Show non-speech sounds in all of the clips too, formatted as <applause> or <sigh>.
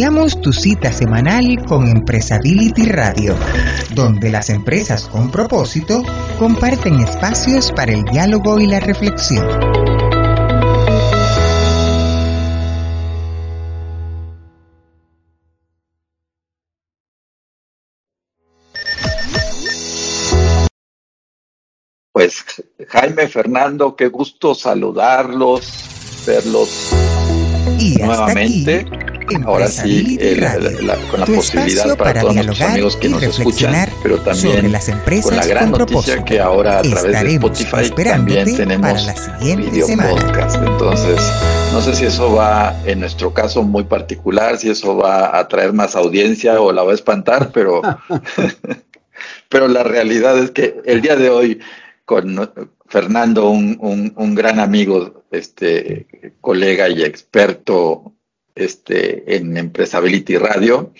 Iniciamos tu cita semanal con Empresability Radio, donde las empresas con propósito comparten espacios para el diálogo y la reflexión. Pues Jaime Fernando, qué gusto saludarlos, verlos Y hasta nuevamente. aquí, Ahora sí, la- con la tu posibilidad para, todos nuestros amigos que y nos escuchan, pero sobre también las empresas con la gran con noticia que ahora a través de Spotify esperándote también tenemos para la siguiente video semana. podcast. Entonces, no sé si eso va, en nuestro caso muy particular, si eso va a atraer más audiencia o la va a espantar, pero, <laughs> <laughs> pero la realidad es que el día de hoy con Fernando, un, un- un gran amigo, este colega y experto este, en Empresability Radio,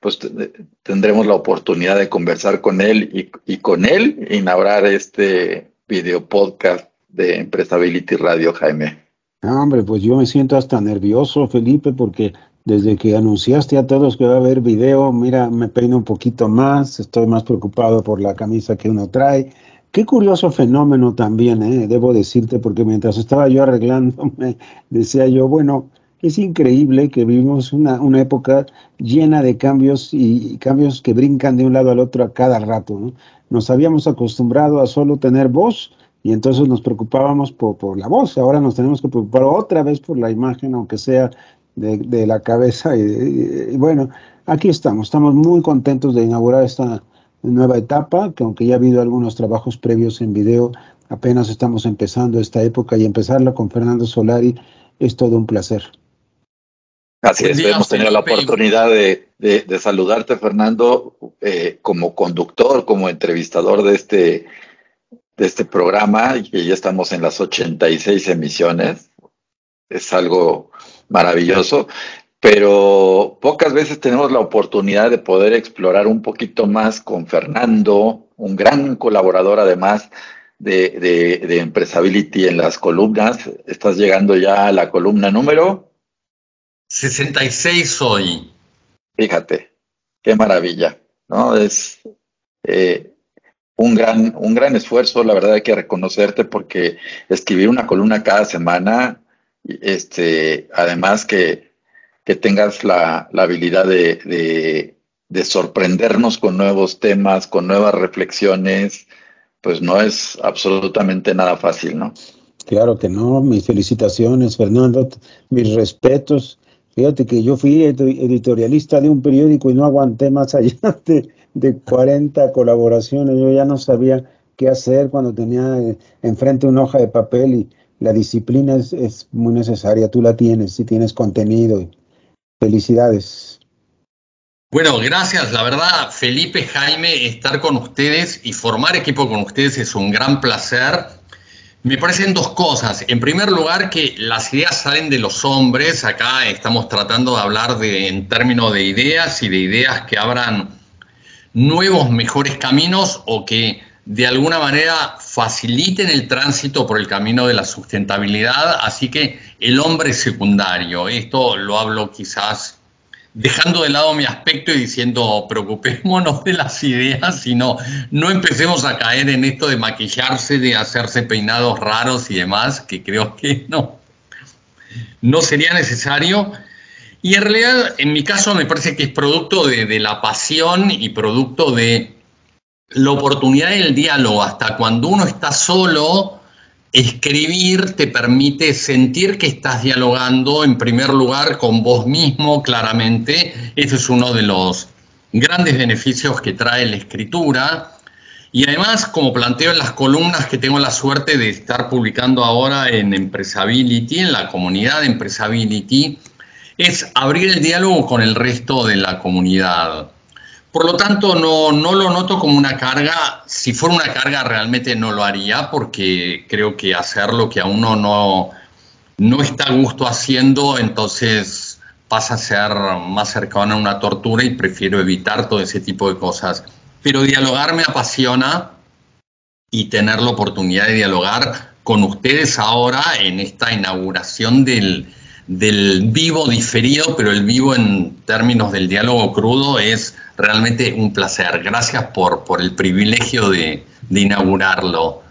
pues te- tendremos la oportunidad de conversar con él y, y con él inaugurar este video podcast de Empresability Radio, Jaime. Ah, hombre, pues yo me siento hasta nervioso, Felipe, porque desde que anunciaste a todos que va a haber video, mira, me peino un poquito más, estoy más preocupado por la camisa que uno trae. Qué curioso fenómeno también, eh, debo decirte, porque mientras estaba yo arreglándome, <laughs> decía yo, bueno, es increíble que vivimos una, una época llena de cambios y, cambios que brincan de un lado al otro a cada rato. ¿no? Nos habíamos acostumbrado a solo tener voz y entonces nos preocupábamos por, por la voz. Ahora nos tenemos que preocupar otra vez por la imagen, aunque sea de, de la cabeza. Y- y bueno, aquí estamos. Estamos muy contentos de inaugurar esta nueva etapa, que aunque ya ha habido algunos trabajos previos en video, apenas estamos empezando esta época y empezarla con Fernando Solari es todo un placer. Así es, día, hemos tenido la oportunidad de, de- de saludarte, Fernando, eh, como conductor, como entrevistador de este, de este programa, y que ya estamos en las 86 emisiones. Es algo maravilloso, pero pocas veces tenemos la oportunidad de poder explorar un poquito más con Fernando, un gran colaborador además de, de, de Empresability en las columnas. Estás llegando ya a la columna número 66 hoy. Fíjate, qué maravilla, ¿no? Es eh, un gran, un gran esfuerzo, la verdad hay que reconocerte porque escribir una columna cada semana, este, además que, que tengas la, la habilidad de, de, de sorprendernos con nuevos temas, con nuevas reflexiones, pues no es absolutamente nada fácil, ¿no? Claro que no, mis felicitaciones, Fernando, mis respetos. Fíjate que yo fui ed- editorialista de un periódico y no aguanté más allá <laughs> de, de 40 colaboraciones. Yo ya no sabía qué hacer cuando tenía eh, enfrente una hoja de papel y la disciplina es, es muy necesaria. Tú la tienes, si tienes contenido. Felicidades. Bueno, gracias. La verdad, Felipe, Jaime, estar con ustedes y formar equipo con ustedes es un gran placer. Me parecen dos cosas. En primer lugar, que las ideas salen de los hombres. Acá estamos tratando de hablar de, en términos de ideas y de ideas que abran nuevos, mejores caminos o que de alguna manera faciliten el tránsito por el camino de la sustentabilidad. Así que el hombre secundario. Esto lo hablo quizás dejando de lado mi aspecto y diciendo preocupémonos de las ideas, sino no empecemos a caer en esto de maquillarse, de hacerse peinados raros y demás, que creo que no, no sería necesario. Y en realidad, en mi caso, me parece que es producto de, de la pasión y producto de la oportunidad del diálogo. Hasta cuando uno está solo, escribir te permite sentir que estás dialogando en primer lugar con vos mismo, claramente. Ese es uno de los grandes beneficios que trae la escritura. Y además, como planteo en las columnas que tengo la suerte de estar publicando ahora en Empresability, en la comunidad de Empresability, es abrir el diálogo con el resto de la comunidad. Por lo tanto, no, no lo noto como una carga. Si fuera una carga, realmente no lo haría, porque creo que hacer lo que a uno no, no está a gusto haciendo, entonces pasa a ser más cercano a una tortura y prefiero evitar todo ese tipo de cosas. Pero dialogar me apasiona y tener la oportunidad de dialogar con ustedes ahora en esta inauguración del, del vivo diferido, pero el vivo en términos del diálogo crudo es realmente un placer. Gracias por, por el privilegio de, inaugurarlo.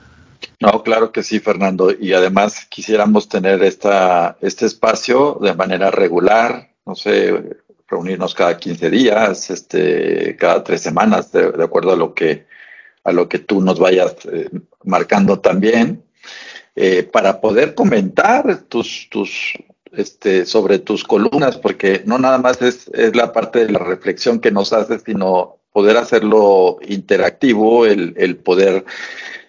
No, claro que sí, Fernando. Y además quisiéramos tener esta, este espacio de manera regular, no sé, reunirnos cada 15 días, este, cada tres semanas, de, acuerdo a lo que, a lo que tú nos vayas eh, marcando también, eh, para poder comentar tus, tus, este, sobre tus columnas, porque no nada más es, es, la parte de la reflexión que nos haces, sino poder hacerlo interactivo, el, el poder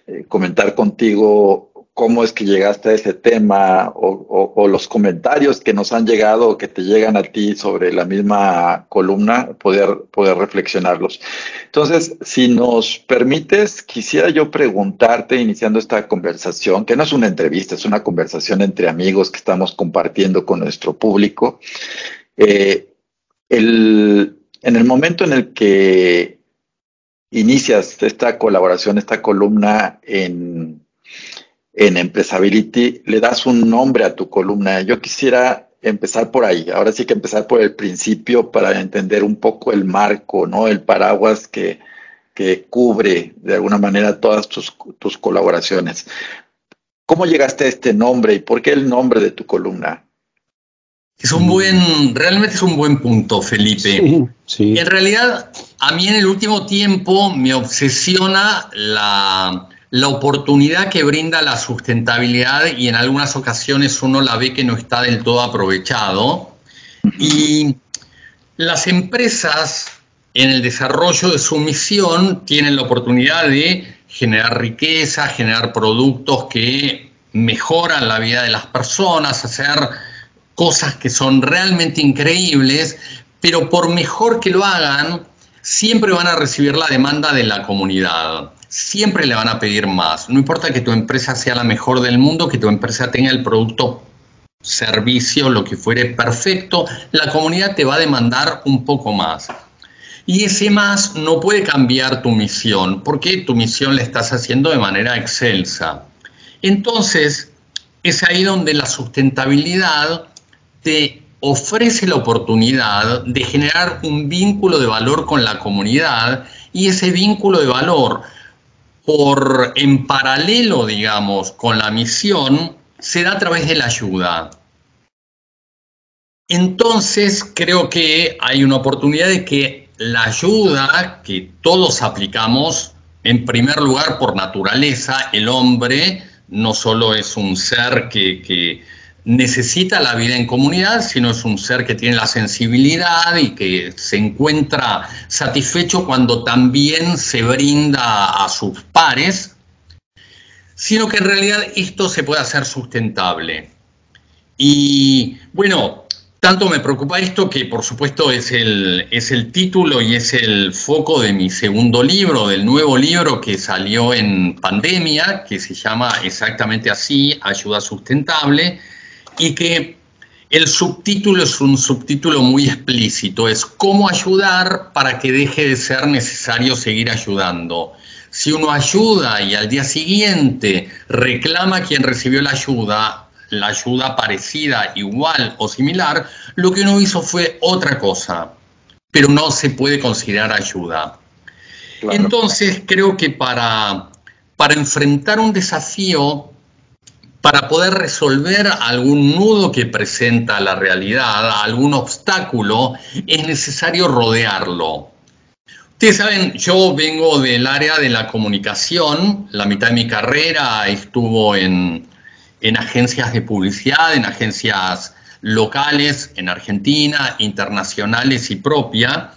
eh, comentar contigo cómo es que llegaste a ese tema o, los comentarios que nos han llegado o que te llegan a ti sobre la misma columna, poder, poder reflexionarlos. Entonces, si nos permites, quisiera yo preguntarte, iniciando esta conversación, que no es una entrevista, es una conversación entre amigos que estamos compartiendo con nuestro público. Eh, el, en el momento en el que inicias esta colaboración, esta columna en en Empresability, le das un nombre a tu columna. Yo quisiera empezar por ahí, ahora sí que empezar por el principio para entender un poco el marco, ¿no? El paraguas que, que cubre de alguna manera todas tus, tus colaboraciones. ¿Cómo llegaste a este nombre y por qué el nombre de tu columna? Es un buen, realmente es un buen punto, Felipe. Sí, sí. En realidad, a mí en el último tiempo me obsesiona la, la oportunidad que brinda la sustentabilidad y en algunas ocasiones uno la ve que no está del todo aprovechado. Y las empresas en el desarrollo de su misión tienen la oportunidad de generar riqueza, generar productos que mejoran la vida de las personas, hacer cosas que son realmente increíbles, pero por mejor que lo hagan, siempre van a recibir la demanda de la comunidad siempre le van a pedir más. No importa que tu empresa sea la mejor del mundo, que tu empresa tenga el producto, servicio, lo que fuere perfecto, la comunidad te va a demandar un poco más. Y ese más no puede cambiar tu misión, porque tu misión la estás haciendo de manera excelsa. Entonces, es ahí donde la sustentabilidad te ofrece la oportunidad de generar un vínculo de valor con la comunidad y ese vínculo de valor por en paralelo, digamos, con la misión, se da a través de la ayuda. Entonces, creo que hay una oportunidad de que la ayuda que todos aplicamos, en primer lugar por naturaleza, el hombre no solo es un ser que, que necesita la vida en comunidad, sino es un ser que tiene la sensibilidad y que se encuentra satisfecho cuando también se brinda a sus pares, sino que en realidad esto se puede hacer sustentable. Y bueno, tanto me preocupa esto que por supuesto es el, es el título y es el foco de mi segundo libro, del nuevo libro que salió en pandemia, que se llama exactamente así, Ayuda Sustentable y que el subtítulo es un subtítulo muy explícito, es cómo ayudar para que deje de ser necesario seguir ayudando. Si uno ayuda y al día siguiente reclama a quien recibió la ayuda, la ayuda parecida, igual o similar, lo que uno hizo fue otra cosa, pero no se puede considerar ayuda. Entonces creo que para, para enfrentar un desafío para poder resolver algún nudo que presenta la realidad, algún obstáculo, es necesario rodearlo. Ustedes saben, yo vengo del área de la comunicación, la mitad de mi carrera estuvo en, en agencias de publicidad, en agencias locales en Argentina, internacionales y propia.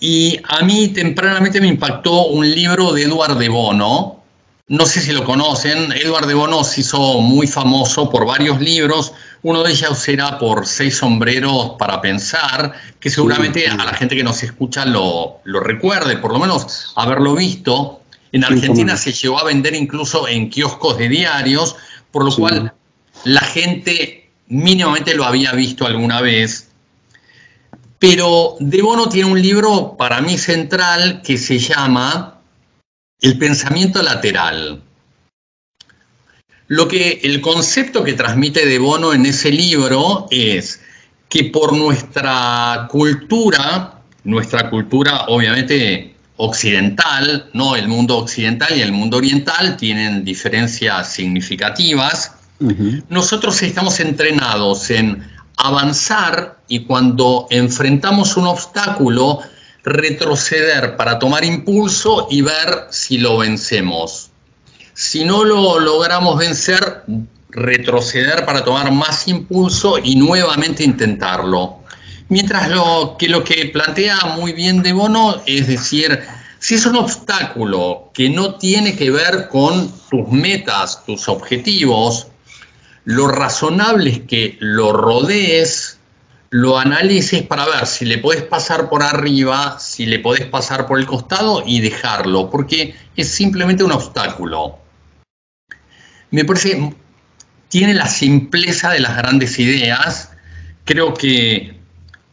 Y a mí tempranamente me impactó un libro de Eduard de Bono, no sé si lo conocen, Edward de Bono se hizo muy famoso por varios libros. Uno de ellos era por Seis Sombreros para Pensar, que seguramente a la gente que nos escucha lo, lo recuerde, por lo menos haberlo visto. En Argentina se llegó a vender incluso en kioscos de diarios, por lo cual la gente mínimamente lo había visto alguna vez. Pero De Bono tiene un libro para mí central que se llama El pensamiento lateral. Lo que el concepto que transmite De Bono en ese libro es que por nuestra cultura, nuestra cultura obviamente occidental, no el mundo occidental y el mundo oriental tienen diferencias significativas. Nosotros estamos entrenados en avanzar y cuando enfrentamos un obstáculo, retroceder para tomar impulso y ver si lo vencemos. Si no lo logramos vencer, retroceder para tomar más impulso y nuevamente intentarlo. Mientras lo que lo que plantea muy bien De Bono es decir, si es un obstáculo que no tiene que ver con tus metas, tus objetivos, lo razonable es que lo rodees, lo analices para ver si le puedes pasar por arriba, si le podés pasar por el costado y dejarlo, porque es simplemente un obstáculo me parece, tiene la simpleza de las grandes ideas. Creo que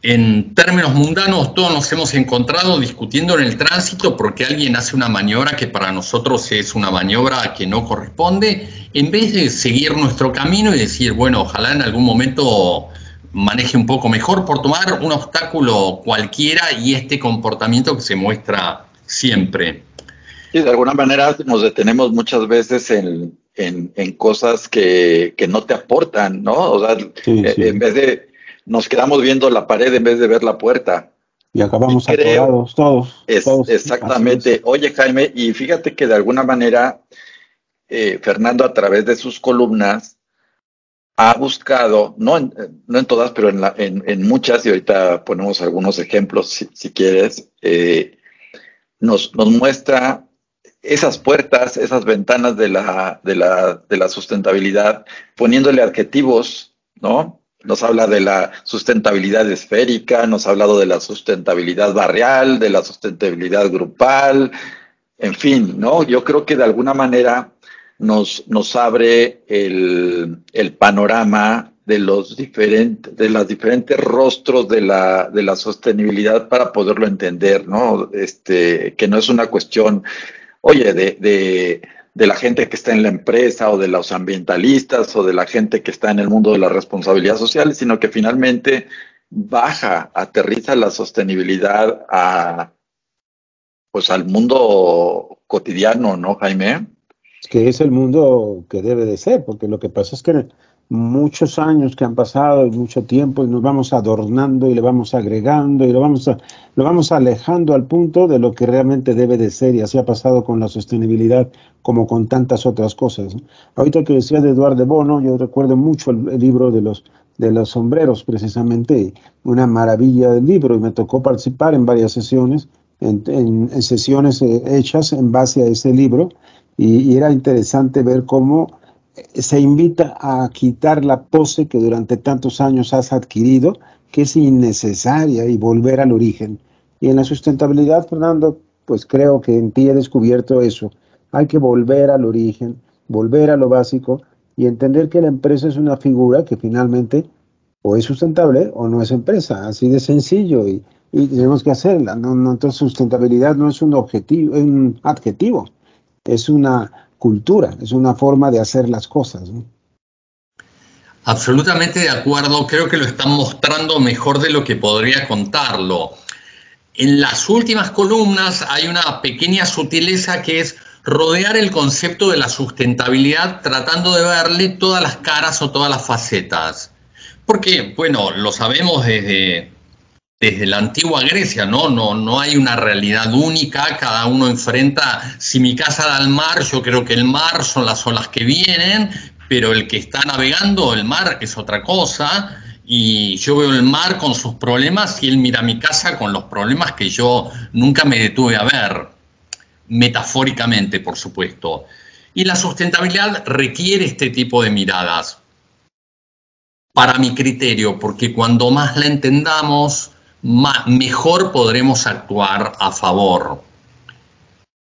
en términos mundanos todos nos hemos encontrado discutiendo en el tránsito porque alguien hace una maniobra que para nosotros es una maniobra que no corresponde, en vez de seguir nuestro camino y decir, bueno, ojalá en algún momento maneje un poco mejor por tomar un obstáculo cualquiera y este comportamiento que se muestra siempre. Y de alguna manera nos detenemos muchas veces en, en, en cosas que, que, no te aportan, ¿no? O sea, eh, en vez de, nos quedamos viendo la pared en vez de ver la puerta. Y acabamos atorados todos, Exactamente. Oye, Jaime, y fíjate que de alguna manera, eh, Fernando a través de sus columnas ha buscado, no en, no en todas, pero en, la, en, en, muchas, y ahorita ponemos algunos ejemplos si, si quieres, eh, nos, nos muestra esas puertas, esas ventanas de la, de la, de la sustentabilidad, poniéndole adjetivos, ¿no? Nos habla de la sustentabilidad esférica, nos ha hablado de la sustentabilidad barrial, de la sustentabilidad grupal, en fin, ¿no? Yo creo que de alguna manera nos, nos abre el, el panorama de los diferentes, de los diferentes rostros de la, de la sostenibilidad para poderlo entender, ¿no? Este, que no es una cuestión oye, de, de, de, la gente que está en la empresa o de los ambientalistas o de la gente que está en el mundo de la responsabilidad social, sino que finalmente baja, aterriza la sostenibilidad a, pues al mundo cotidiano, ¿no, Jaime? Que es el mundo que debe de ser, porque lo que pasa es que muchos años que han pasado y mucho tiempo y nos vamos adornando y le vamos agregando y lo vamos, a, lo vamos alejando al punto de lo que realmente debe de ser y así ha pasado con la sostenibilidad como con tantas otras cosas. Ahorita que decía de Eduardo Bono, yo recuerdo mucho el, libro de los, de los sombreros precisamente, una maravilla del libro y me tocó participar en varias sesiones, en, en, sesiones eh, hechas en base a ese libro y, era interesante ver cómo se invita a quitar la pose que durante tantos años has adquirido, que es innecesaria, y volver al origen. Y en la sustentabilidad, Fernando, pues creo que en ti he descubierto eso. Hay que volver al origen, volver a lo básico y entender que la empresa es una figura que finalmente o es sustentable o no es empresa, así de sencillo y, tenemos que hacerla. No, entonces sustentabilidad no es un objetivo, un adjetivo, es una cultura, es una forma de hacer las cosas. Absolutamente de acuerdo, creo que lo están mostrando mejor de lo que podría contarlo. En las últimas columnas hay una pequeña sutileza que es rodear el concepto de la sustentabilidad tratando de verle todas las caras o todas las facetas. Porque, bueno, lo sabemos desde desde la antigua Grecia, ¿no? No, no hay una realidad única, cada uno enfrenta, si mi casa da al mar, yo creo que el mar son las olas que vienen, pero el que está navegando el mar es otra cosa, y yo veo el mar con sus problemas y él mira mi casa con los problemas que yo nunca me detuve a ver, metafóricamente, por supuesto. Y la sustentabilidad requiere este tipo de miradas. para mi criterio, porque cuando más la entendamos, mejor podremos actuar a favor.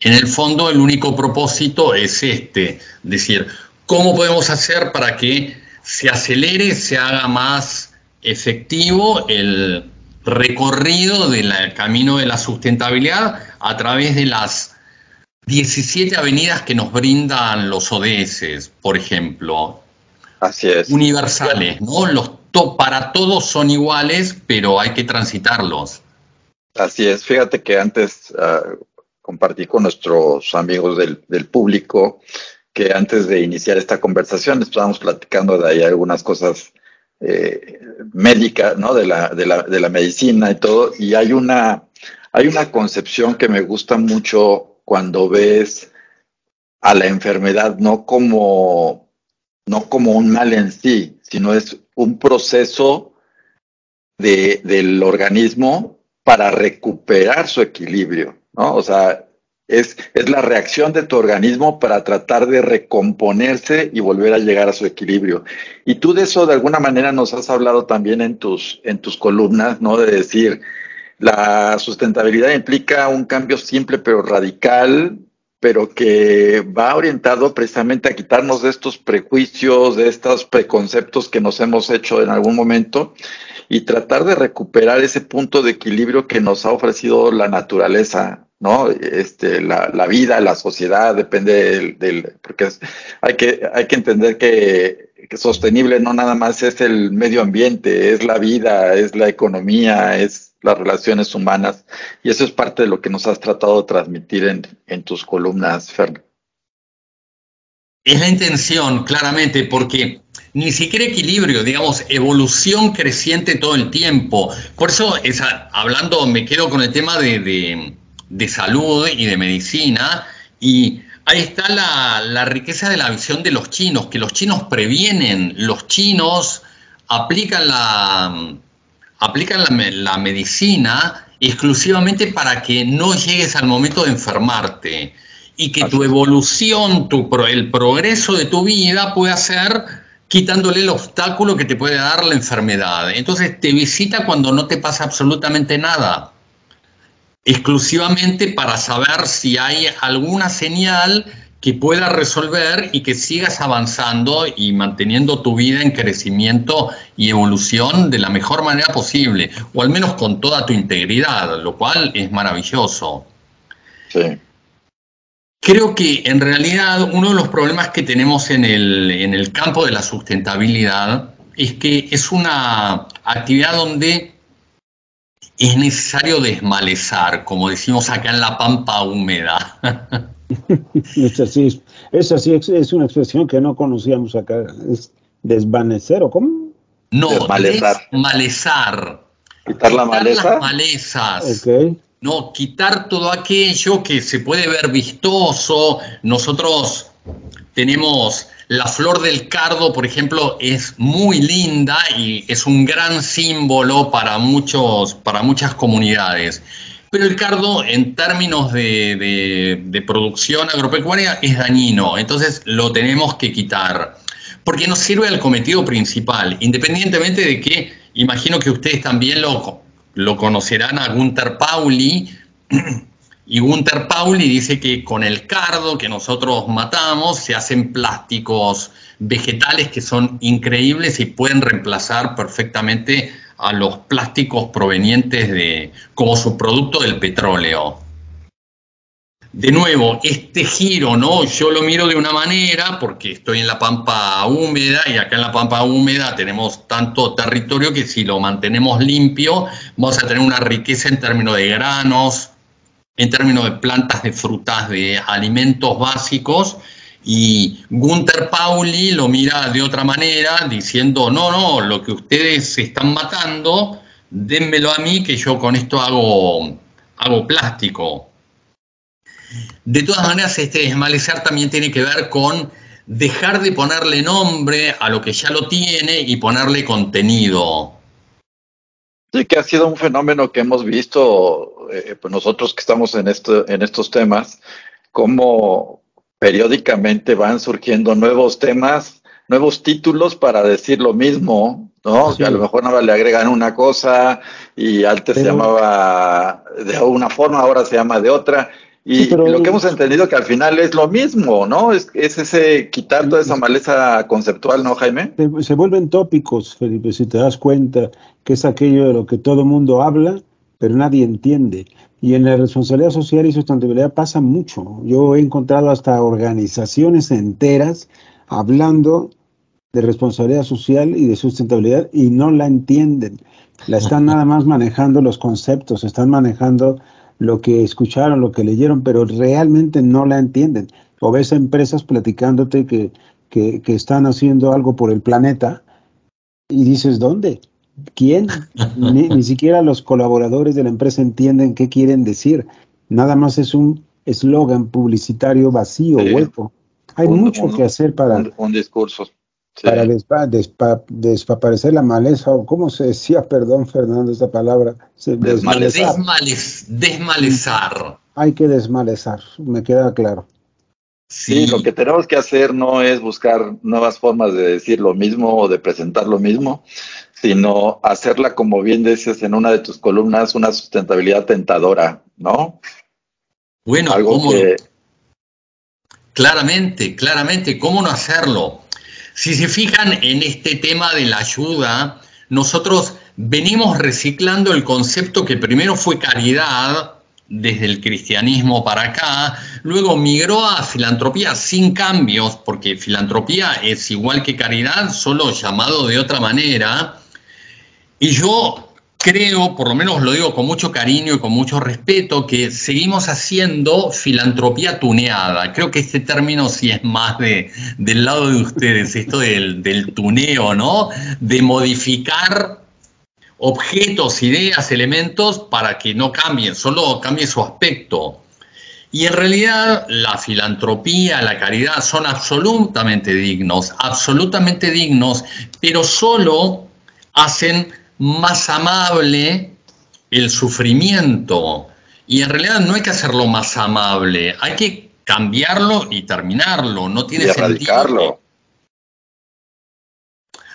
En el fondo, el único propósito es este, decir, ¿cómo podemos hacer para que se acelere, se haga más efectivo el recorrido del camino de la sustentabilidad a través de las 17 avenidas que nos brindan los ODS, por ejemplo. Así es. Universales, ¿no? Los para todos son iguales, pero hay que transitarlos. Así es. Fíjate que antes ah, compartí con nuestros amigos del, público que antes de iniciar esta conversación estábamos platicando de ahí algunas cosas eh, médicas, ¿no? De la, de, la, de la medicina y todo. Y hay una, hay una concepción que me gusta mucho cuando ves a la enfermedad no como, no como un mal en sí, sino es un proceso de, del organismo para recuperar su equilibrio, ¿no? O sea, es, es, la reacción de tu organismo para tratar de recomponerse y volver a llegar a su equilibrio. Y tú de eso de alguna manera nos has hablado también en tus, en tus columnas, ¿no? De decir, la sustentabilidad implica un cambio simple pero radical, pero que va orientado precisamente a quitarnos de estos prejuicios, de estos preconceptos que nos hemos hecho en algún momento y tratar de recuperar ese punto de equilibrio que nos ha ofrecido la naturaleza, ¿no? Este, la, la vida, la sociedad, depende del, porque hay que, hay que entender que, que, sostenible no nada más es el medio ambiente, es la vida, es la economía, es las relaciones humanas, y eso es parte de lo que nos has tratado de transmitir en, en tus columnas, Fer. Es la intención, claramente, porque ni siquiera equilibrio, digamos, evolución creciente todo el tiempo. Por eso, hablando, me quedo con el tema de, salud y de medicina, y ahí está la, riqueza de la visión de los chinos, que los chinos previenen, los chinos aplican la, aplican la, medicina exclusivamente para que no llegues al momento de enfermarte y que tu evolución, tu, el progreso de tu vida pueda ser quitándole el obstáculo que te puede dar la enfermedad. Entonces te visita cuando no te pasa absolutamente nada, exclusivamente para saber si hay alguna señal que pueda resolver y que sigas avanzando y manteniendo tu vida en crecimiento y evolución de la mejor manera posible, o al menos con toda tu integridad, lo cual es maravilloso. Sí. Creo que en realidad uno de los problemas que tenemos en el, campo de la sustentabilidad es que es una actividad donde es necesario desmalezar, como decimos acá en la pampa húmeda. <laughs> es así, es, así, es una expresión que no conocíamos acá. ¿Es desvanecer o cómo? No, desmalezar. ¿Quitar la maleza? Las malezas. Okay. ¿no? Quitar todo aquello que se puede ver vistoso. Nosotros tenemos la flor del cardo, por ejemplo, es muy linda y es un gran símbolo para, muchos, para muchas comunidades. Pero el cardo, en términos de, producción agropecuaria, es dañino, entonces lo tenemos que quitar, porque nos sirve al cometido principal, independientemente de que, imagino que ustedes también lo, lo conocerán a Gunther Pauli. Y Gunther Pauli dice que con el cardo que nosotros matamos se hacen plásticos vegetales que son increíbles y pueden reemplazar perfectamente a los plásticos provenientes de como subproducto del petróleo de nuevo, este giro, ¿no? Yo lo miro de una manera porque estoy en la pampa húmeda y acá en la pampa húmeda tenemos tanto territorio que si lo mantenemos limpio vamos a tener una riqueza en términos de granos, en términos de plantas, de frutas, de alimentos básicos. Y Gunther Pauli lo mira de otra manera, diciendo, no, no, lo que ustedes están matando, dénmelo a mí que yo con esto hago, hago plástico. De todas maneras, este desmalezar también tiene que ver con dejar de ponerle nombre a lo que ya lo tiene y ponerle contenido. Sí, que ha sido un fenómeno que hemos visto eh, pues nosotros que estamos en, esto, en estos temas, cómo periódicamente van surgiendo nuevos temas nuevos títulos para decir lo mismo, ¿no? Que a lo mejor nada le agregan una cosa y antes se llamaba de una forma, ahora se llama de otra. Y lo que hemos entendido que al final es lo mismo, ¿no? Es, es ese quitar toda esa maleza conceptual, ¿no, Jaime? Se, vuelven tópicos, Felipe, si te das cuenta que es aquello de lo que todo el mundo habla, pero nadie entiende. Y en la responsabilidad social y sustentabilidad pasa mucho. Yo he encontrado hasta organizaciones enteras hablando de responsabilidad social y de sustentabilidad y no la entienden. La están nada más manejando los conceptos, están manejando lo que escucharon, lo que leyeron, pero realmente no la entienden. O ves a empresas platicándote que, que, están haciendo algo por el planeta y dices, ¿dónde? ¿Quién? <laughs> ni, siquiera los colaboradores de la empresa entienden qué quieren decir. Nada más es un eslogan publicitario vacío, hueco. Hay mucho que hacer para... Un, discurso. Para desaparecer la maleza, o cómo se decía, perdón Fernando, esta palabra. Desmalezar. desmalezar. Hay que desmalezar, me queda claro. Sí, lo que tenemos que hacer no es buscar nuevas formas de decir lo mismo o de presentar lo mismo, sino hacerla, como bien dices en una de tus columnas, una sustentabilidad tentadora, ¿no? Bueno, Algo que, Claramente, claramente, ¿cómo no hacerlo? Si se fijan en este tema de la ayuda, nosotros venimos reciclando el concepto que primero fue caridad, desde el cristianismo para acá, luego migró a filantropía sin cambios, porque filantropía es igual que caridad, solo llamado de otra manera. Y yo creo, por lo menos lo digo con mucho cariño y con mucho respeto, que seguimos haciendo filantropía tuneada. Creo que este término sí es más de, del lado de ustedes, esto del, del tuneo, ¿no? De modificar objetos, ideas, elementos para que no cambien, solo cambie su aspecto. Y en realidad la filantropía, la caridad son absolutamente dignos, absolutamente dignos, pero solo hacen más amable el sufrimiento. Y en realidad no hay que hacerlo más amable, hay que cambiarlo y terminarlo. No tiene sentido.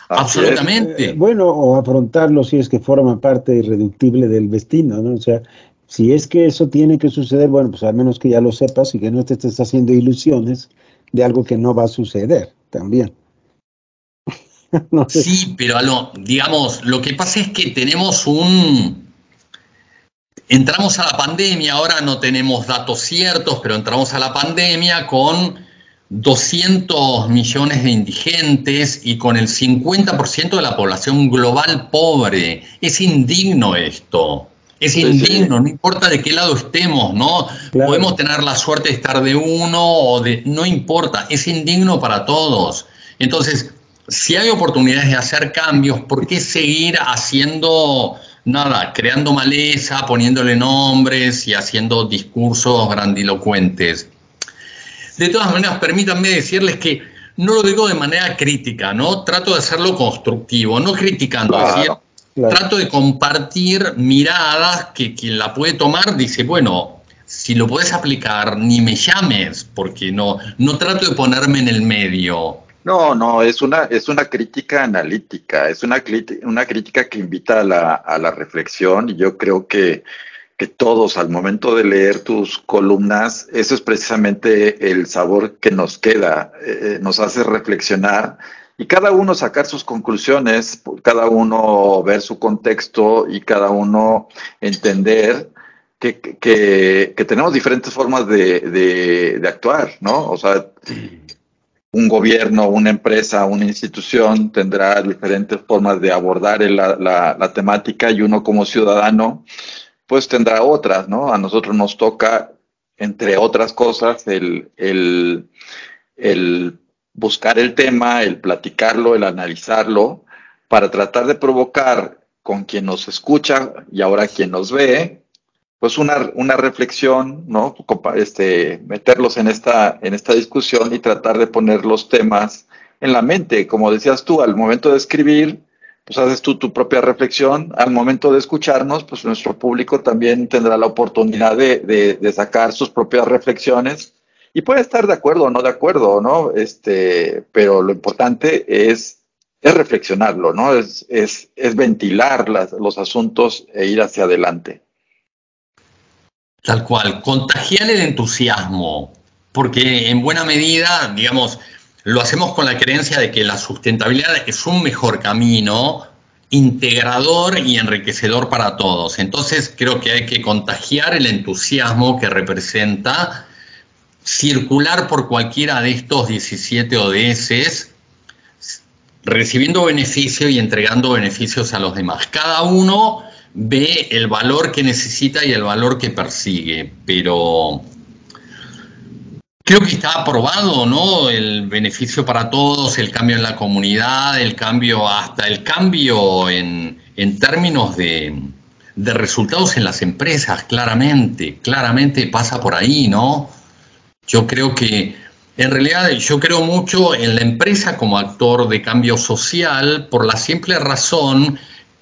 Absolutamente. Eh, bueno, o afrontarlo si es que forma parte irreductible del destino, ¿no? O sea, si es que eso tiene que suceder, bueno, pues al menos que ya lo sepas y que no te estés haciendo ilusiones de algo que no va a suceder también. <laughs> Sí, pero digamos, lo que pasa es que tenemos un... Entramos a la pandemia, ahora no tenemos datos ciertos, pero entramos a la pandemia con 200 millones de indigentes y con el 50% de la población global pobre. Es indigno esto. Es indigno, no importa de qué lado estemos, ¿no? Podemos tener la suerte de estar de uno o de... No importa, es indigno para todos. Entonces, si hay oportunidades de hacer cambios, ¿por qué seguir haciendo nada, creando maleza, poniéndole nombres y haciendo discursos grandilocuentes? De todas maneras, permítanme decirles que no lo digo de manera crítica, ¿no? Trato de hacerlo constructivo, no criticando, trato de compartir miradas que quien la puede tomar dice, bueno, si lo puedes aplicar, ni me llames, porque no, no trato de ponerme en el medio. No, no, es una, es una crítica analítica, es una, una crítica que invita a la, a la reflexión y yo creo que, que todos al momento de leer tus columnas, eso es precisamente el sabor que nos queda, eh, nos hace reflexionar y cada uno sacar sus conclusiones, cada uno ver su contexto y cada uno entender que, que, tenemos diferentes formas de, de, de, actuar, ¿no? O sea, un gobierno, una empresa, una institución tendrá diferentes formas de abordar la, temática y uno como ciudadano pues tendrá otras, ¿no? A nosotros nos toca, entre otras cosas, el, el, el buscar el tema, el platicarlo, el analizarlo, para tratar de provocar con quien nos escucha y ahora quien nos ve, pues una, una reflexión, ¿no? Este, meterlos en esta, en esta discusión y tratar de poner los temas en la mente. Como decías tú, al momento de escribir, pues haces tú tu propia reflexión. Al momento de escucharnos, pues nuestro público también tendrá la oportunidad de, de, de sacar sus propias reflexiones Y puede estar de acuerdo o no de acuerdo, ¿no? Este, pero lo importante es, es reflexionarlo, ¿no? Es, es, es ventilar los asuntos e ir hacia adelante. Tal cual, contagiar el entusiasmo, porque en buena medida, digamos, lo hacemos con la creencia de que la sustentabilidad es un mejor camino, integrador y enriquecedor para todos. Entonces creo que hay que contagiar el entusiasmo que representa circular por cualquiera de estos 17 ODS, recibiendo beneficio y entregando beneficios a los demás. Cada uno ve el valor que necesita y el valor que persigue, pero creo que está aprobado, ¿no? El beneficio para todos, el cambio en la comunidad, el cambio, hasta el cambio en, términos de, de, resultados en las empresas, claramente, claramente pasa por ahí, ¿no? Yo creo que, en realidad, yo creo mucho en la empresa como actor de cambio social por la simple razón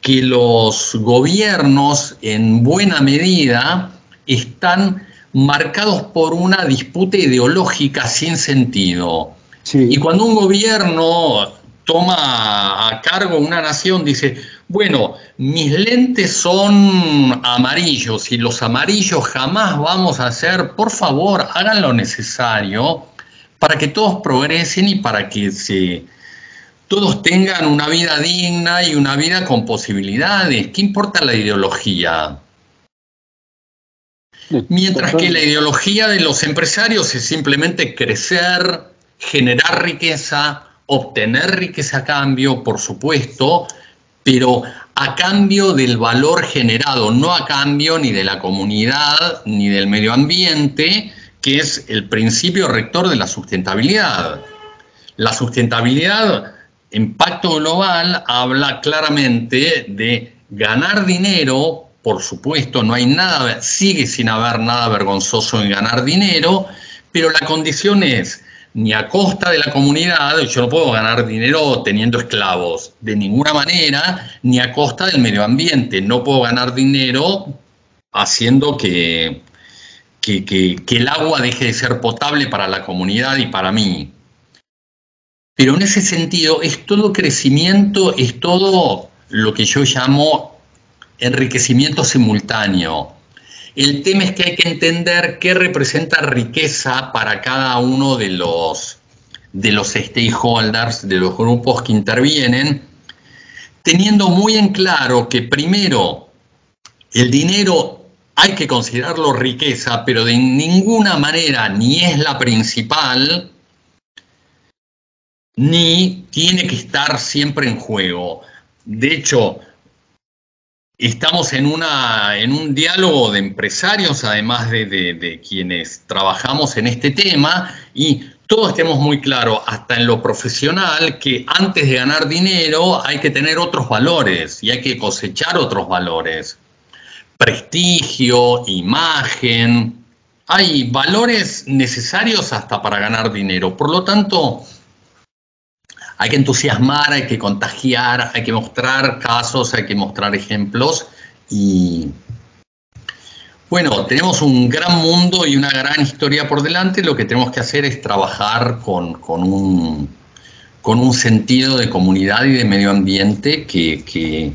que los gobiernos, en buena medida, están marcados por una disputa ideológica sin sentido. Y cuando un gobierno toma a cargo una nación, dice, bueno, mis lentes son amarillos y los amarillos jamás vamos a hacer, por favor, hagan lo necesario para que todos progresen y para que se, todos tengan una vida digna y una vida con posibilidades. ¿Qué importa la ideología? Mientras que la ideología de los empresarios es simplemente crecer, generar riqueza, obtener riqueza a cambio, por supuesto, pero a cambio del valor generado, no a cambio ni de la comunidad ni del medio ambiente, que es el principio rector de la sustentabilidad. La sustentabilidad en pacto global habla claramente de ganar dinero por supuesto, no hay nada, sigue sin haber nada vergonzoso en ganar dinero, pero la condición es ni a costa de la comunidad, yo no puedo ganar dinero teniendo esclavos, de ninguna manera, ni a costa del medio ambiente, no puedo ganar dinero haciendo que, que, que el agua deje de ser potable para la comunidad y para mí. Pero en ese sentido es todo crecimiento, es todo lo que yo llamo enriquecimiento simultáneo. El tema es que hay que entender qué representa riqueza para cada uno de los, de los stakeholders, de los grupos que intervienen, teniendo muy en claro que primero el dinero hay que considerarlo riqueza, pero de ninguna manera ni es la principal, ni tiene que estar siempre en juego. De hecho, Estamos en, una, en un diálogo de empresarios, además de, quienes trabajamos en este tema, y todos tenemos muy claro, hasta en lo profesional, que antes de ganar dinero hay que tener otros valores y hay que cosechar otros valores. Prestigio, imagen, hay valores necesarios hasta para ganar dinero. Por lo tanto, hay que entusiasmar, hay que contagiar, hay que mostrar casos, hay que mostrar ejemplos. Y bueno, tenemos un gran mundo y una gran historia por delante, lo que tenemos que hacer es trabajar con, un, con un sentido de comunidad y de medio ambiente que, que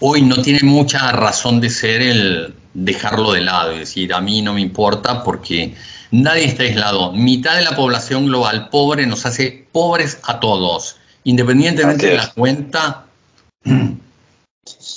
hoy no tiene mucha razón de ser el dejarlo de lado, es decir, a mí no me importa porque Nadie está aislado. Mitad de la población global pobre nos hace pobres a todos, independientemente de la cuenta. <clears throat>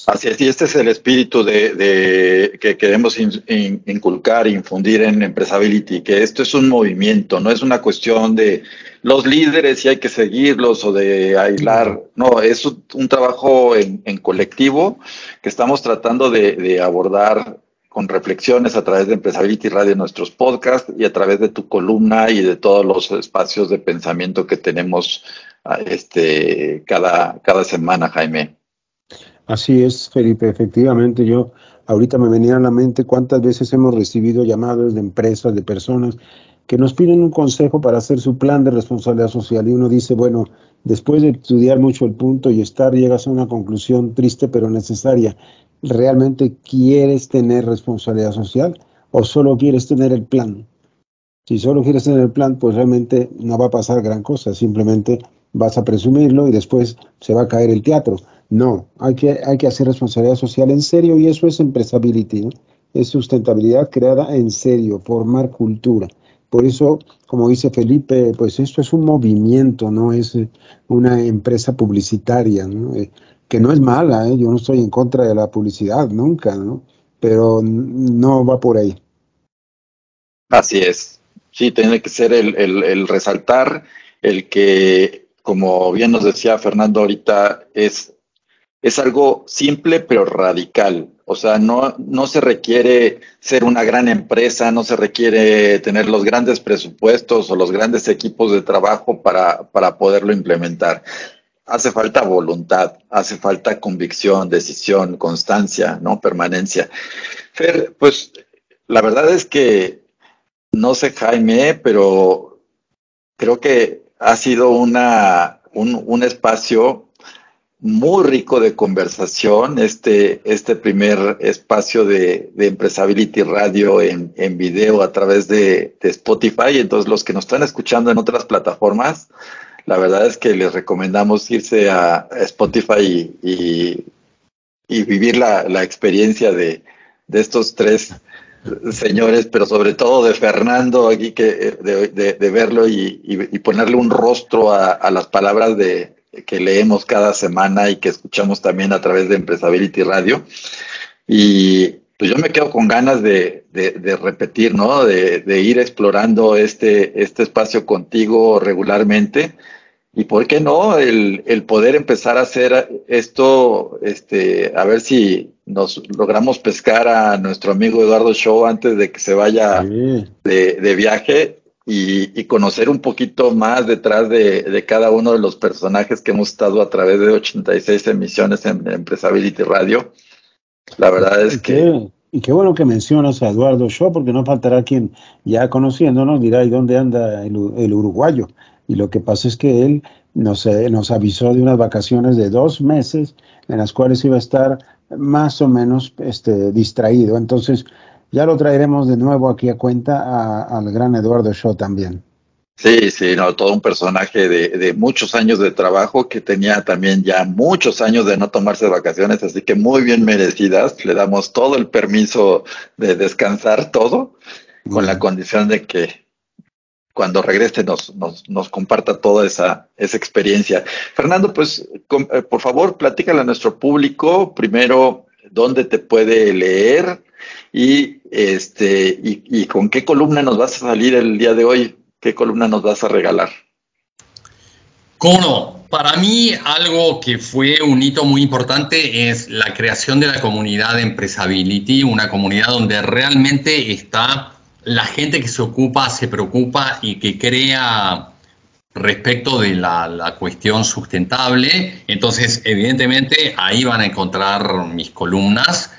Así es, y este es el espíritu de, que queremos inculcar, infundir en Empresability, que esto es un movimiento, no es una cuestión de los líderes y hay que seguirlos o de aislar, no, es un, trabajo en, colectivo que estamos tratando de abordar con reflexiones a través de Empresability Radio, nuestros podcasts y a través de tu columna y de todos los espacios de pensamiento que tenemos ah, este, cada, cada semana, Jaime. Así es, Felipe. Efectivamente, yo ahorita me venía a la mente cuántas veces hemos recibido llamadas de empresas, de personas que nos piden un consejo para hacer su plan de responsabilidad social y uno dice, bueno, después de estudiar mucho el punto y estar, llegas a una conclusión triste pero necesaria realmente quieres tener responsabilidad social o solo quieres tener el plan? Si solo quieres tener el plan, pues realmente no va a pasar gran cosa, simplemente vas a presumirlo y después se va a caer el teatro. No, hay que, hay que hacer responsabilidad social en serio y eso es empresability, es sustentabilidad creada en serio, formar cultura. Por eso, como dice Felipe, pues esto es un movimiento, no es eh, una empresa publicitaria, ¿no? Eh, que no es mala, ¿eh? yo no estoy en contra de la publicidad, nunca, ¿no? pero no va por ahí. Así es, sí, tiene que ser el, el resaltar el que, como bien nos decía Fernando ahorita, es es algo simple pero radical. O sea, no, no se requiere ser una gran empresa, no se requiere tener los grandes presupuestos o los grandes equipos de trabajo para, para poderlo implementar. Hace falta voluntad, hace falta convicción, decisión, constancia, ¿no? Permanencia. Fer, pues la verdad es que no sé, Jaime, pero creo que ha sido una, un, un espacio muy rico de conversación, este, este primer espacio de, de Empresability Radio en, en, video a través de, de, Spotify. Entonces, los que nos están escuchando en otras plataformas, la verdad es que les recomendamos irse a Spotify y, y, vivir la, la experiencia de, de, estos tres señores, pero sobre todo de Fernando aquí, que, de, de verlo y, y, ponerle un rostro a las palabras de, que leemos cada semana y que escuchamos también a través de Empresability Radio. Y pues yo me quedo con ganas de, de, repetir, ¿no? De, de, ir explorando este, este espacio contigo regularmente. Y por qué no, el, el, poder empezar a hacer esto, este, a ver si nos logramos pescar a nuestro amigo Eduardo Show antes de que se vaya de, de viaje y, conocer un poquito más detrás de, cada uno de los personajes que hemos estado a través de 86 emisiones en, Empresability Radio. La verdad es que... Y qué bueno que mencionas a Eduardo Shaw, porque no faltará quien ya conociéndonos dirá, ¿y dónde anda el, uruguayo? Y lo que pasa es que él nos, eh, nos avisó de unas vacaciones de dos meses en las cuales iba a estar más o menos este, distraído. Entonces, ya lo traeremos de nuevo aquí a cuenta al gran Eduardo Shaw también. Sí, sí, no, todo un personaje de, muchos años de trabajo que tenía también ya muchos años de no tomarse vacaciones, así que muy bien merecidas. Le damos todo el permiso de descansar todo, con la condición de que cuando regrese nos, nos, nos comparta toda esa, esa experiencia. Fernando, pues eh, por favor, platícale a nuestro público primero dónde te puede leer, y, este, y, con qué columna nos vas a salir el día de hoy, qué columna nos vas a regalar. ¿Cómo? Para mí algo que fue un hito muy importante es la creación de la comunidad de Empresability, una comunidad donde realmente está la gente que se ocupa, se preocupa y que crea respecto de la, la, cuestión sustentable. Entonces, evidentemente, ahí van a encontrar mis columnas.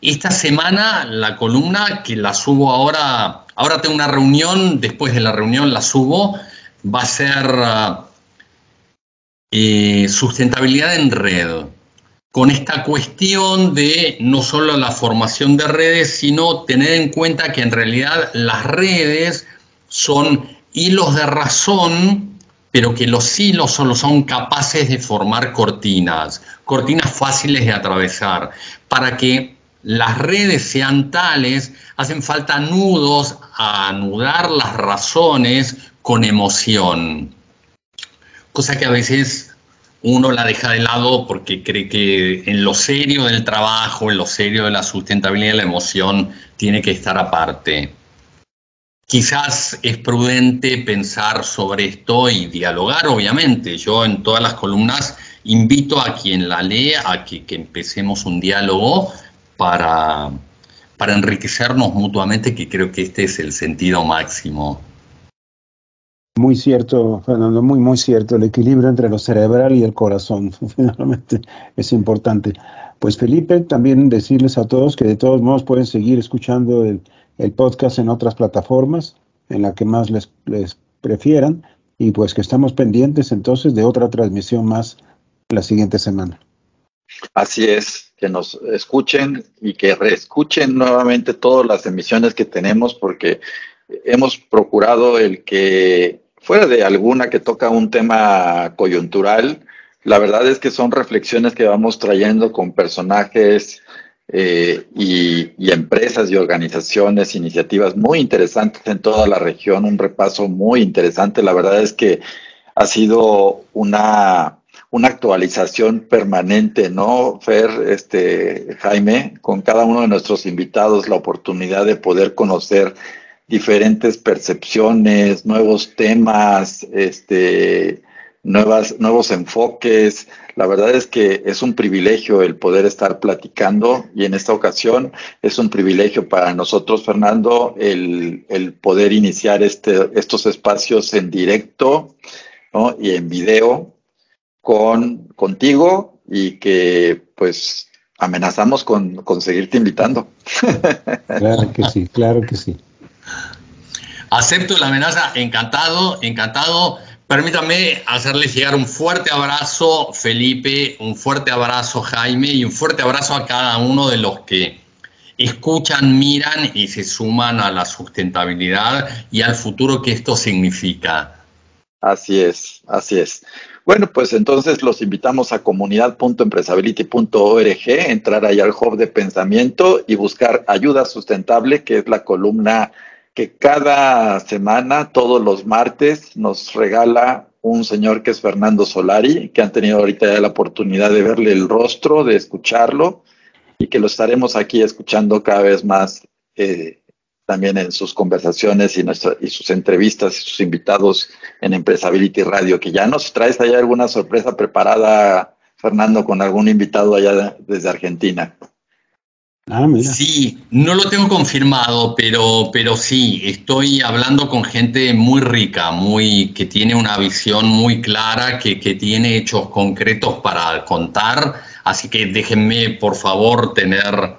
Esta semana la columna que la subo ahora, ahora tengo una reunión, después de la reunión la subo, va a ser eh, sustentabilidad en red, con esta cuestión de no solo la formación de redes, sino tener en cuenta que en realidad las redes son hilos de razón, pero que los hilos solo son capaces de formar cortinas, cortinas fáciles de atravesar, para que las redes sean tales, hacen falta nudos a anudar las razones con emoción. Cosa que a veces uno la deja de lado porque cree que en lo serio del trabajo, en lo serio de la sustentabilidad, la emoción tiene que estar aparte. Quizás es prudente pensar sobre esto y dialogar, obviamente. Yo en todas las columnas invito a quien la lea a que, que empecemos un diálogo para, para enriquecernos mutuamente, que creo que este es el sentido máximo. Muy cierto, Fernando, muy, muy cierto. El equilibrio entre lo cerebral y el corazón, <laughs> finalmente, es importante. Pues Felipe, también decirles a todos que de todos modos pueden seguir escuchando el, el podcast en otras plataformas, en la que más les, les prefieran, y pues que estamos pendientes entonces de otra transmisión más la siguiente semana. Así es, que nos escuchen y que reescuchen nuevamente todas las emisiones que tenemos porque hemos procurado el que fuera de alguna que toca un tema coyuntural, la verdad es que son reflexiones que vamos trayendo con personajes eh, y, empresas y organizaciones, iniciativas muy interesantes en toda la región, un repaso muy interesante. La verdad es que ha sido una, una actualización permanente, ¿no, Fer, este, Jaime? Con cada uno de nuestros invitados, la oportunidad de poder conocer diferentes percepciones, nuevos temas, este, nuevas, nuevos enfoques. La verdad es que es un privilegio el poder estar platicando y en esta ocasión es un privilegio para nosotros, Fernando, el, el poder iniciar este, estos espacios en directo y en video con, contigo y que pues amenazamos con, con seguirte invitando. <laughs> Claro que sí, claro que sí. Acepto la amenaza, encantado, encantado. Permítame hacerle llegar un fuerte abrazo, Felipe, un fuerte abrazo, Jaime, y un fuerte abrazo a cada uno de los que escuchan, miran y se suman a la sustentabilidad y al futuro que esto significa. Así es, así es. Bueno, pues entonces los invitamos a comunidad.empresability.org, entrar ahí al hub de pensamiento y buscar ayuda sustentable, que es la columna que cada semana, todos los martes, nos regala un señor que es Fernando Solari, que han tenido ahorita ya la oportunidad de verle el rostro, de escucharlo, y que lo estaremos aquí escuchando cada vez más eh, también en sus conversaciones y, y sus entrevistas y sus invitados en Empresability Radio, que ya nos traes allá alguna sorpresa preparada, Fernando, con algún invitado allá desde Argentina. Ah, sí, no lo tengo confirmado, pero, pero sí, estoy hablando con gente muy rica, muy, que tiene una visión muy clara, que, que tiene hechos concretos para contar. Así que déjenme, por favor, tener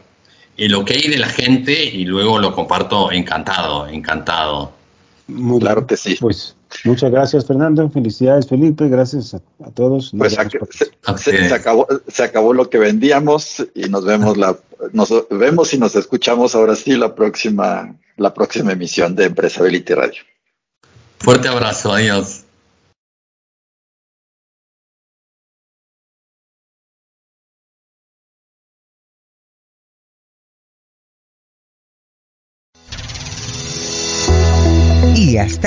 el ok de la gente y luego lo comparto encantado, encantado. Muy claro que sí. Pues muchas gracias, Fernando. Felicidades, Felipe. Gracias a, todos. Pues se, acabó, se acabó lo que vendíamos y nos vemos la nos vemos y nos escuchamos ahora sí la próxima la próxima emisión de Empresability Radio. Fuerte abrazo, adiós.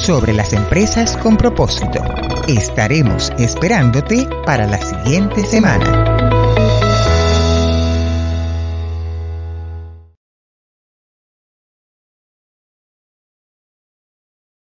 sobre las empresas con propósito. Estaremos esperándote para la siguiente semana.